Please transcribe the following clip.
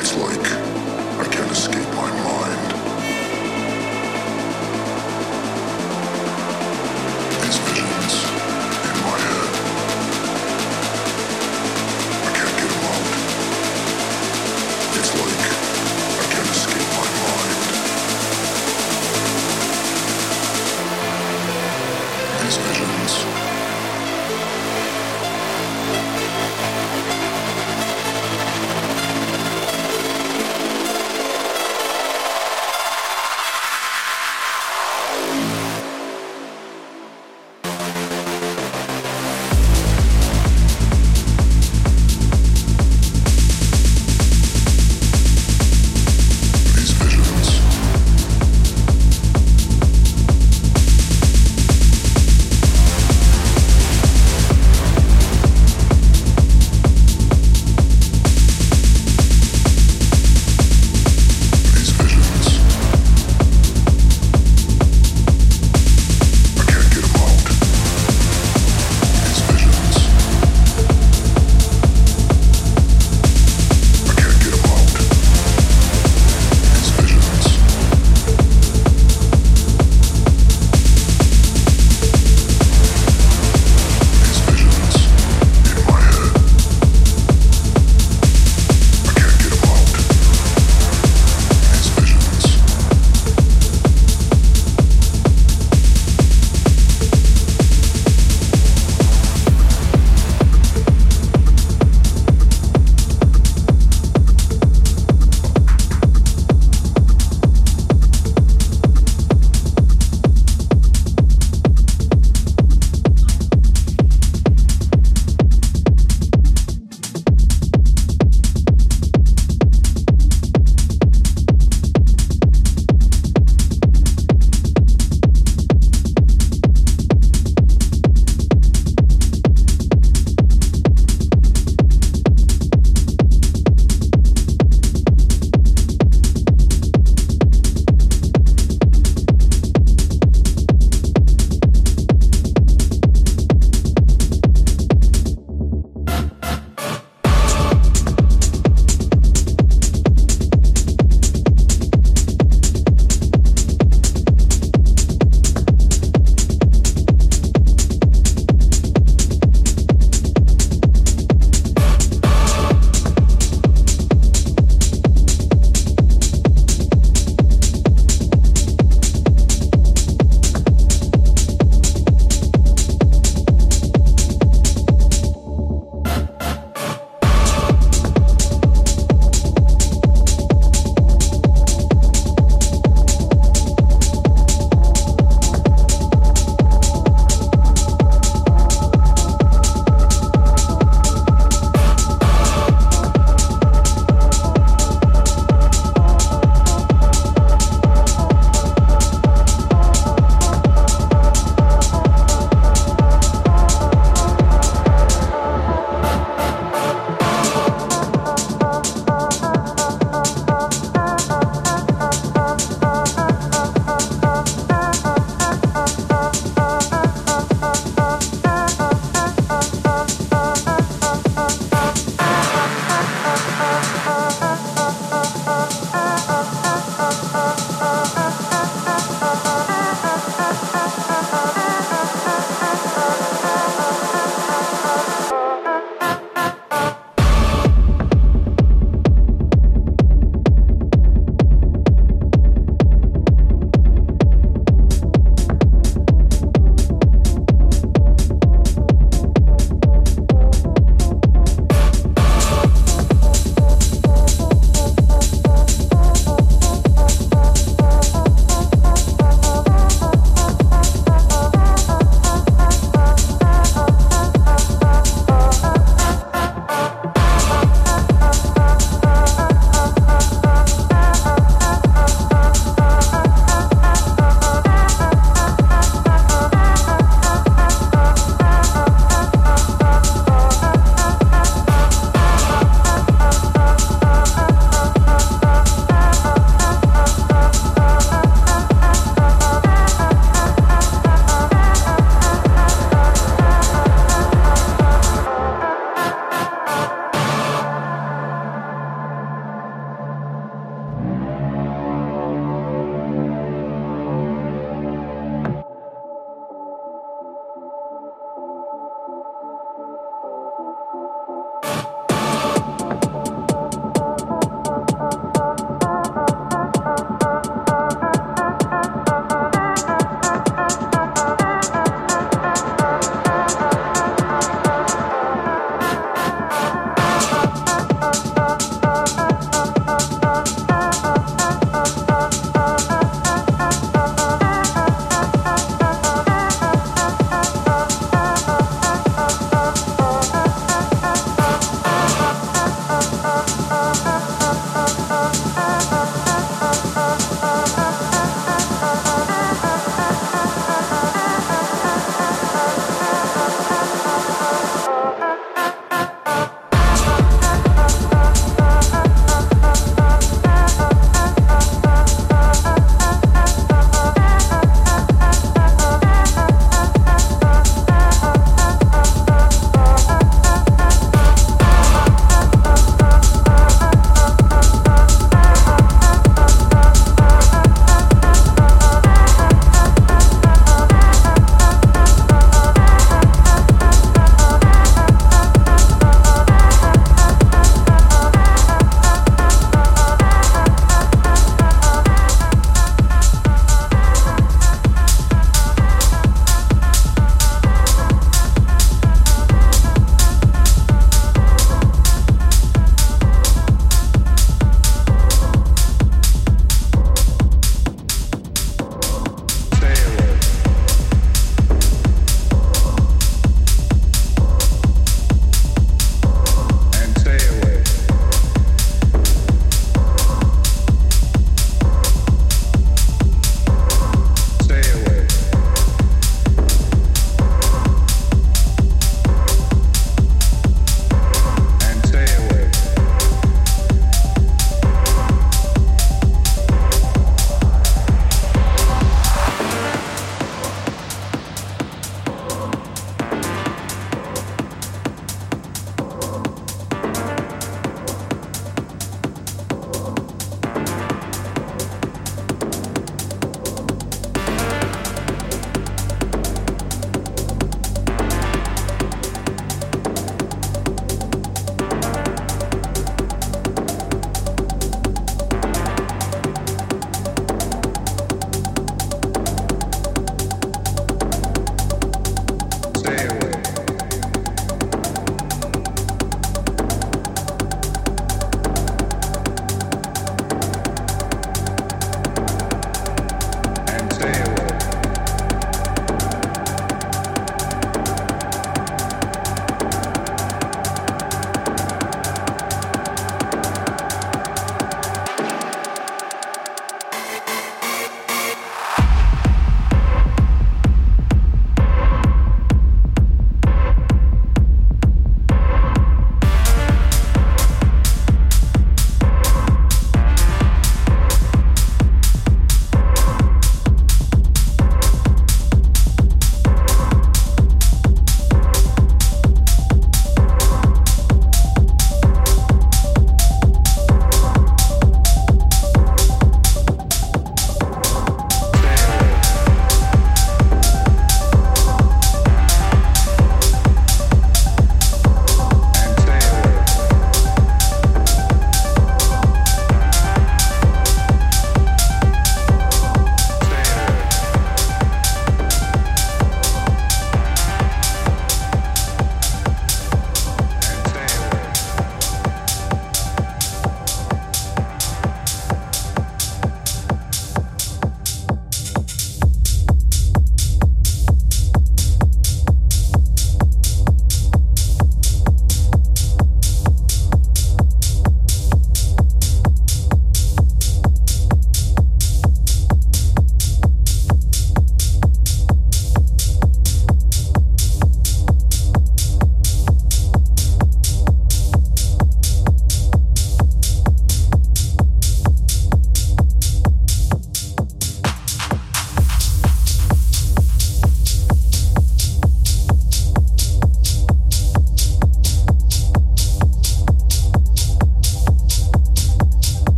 It's like I can't escape my mind.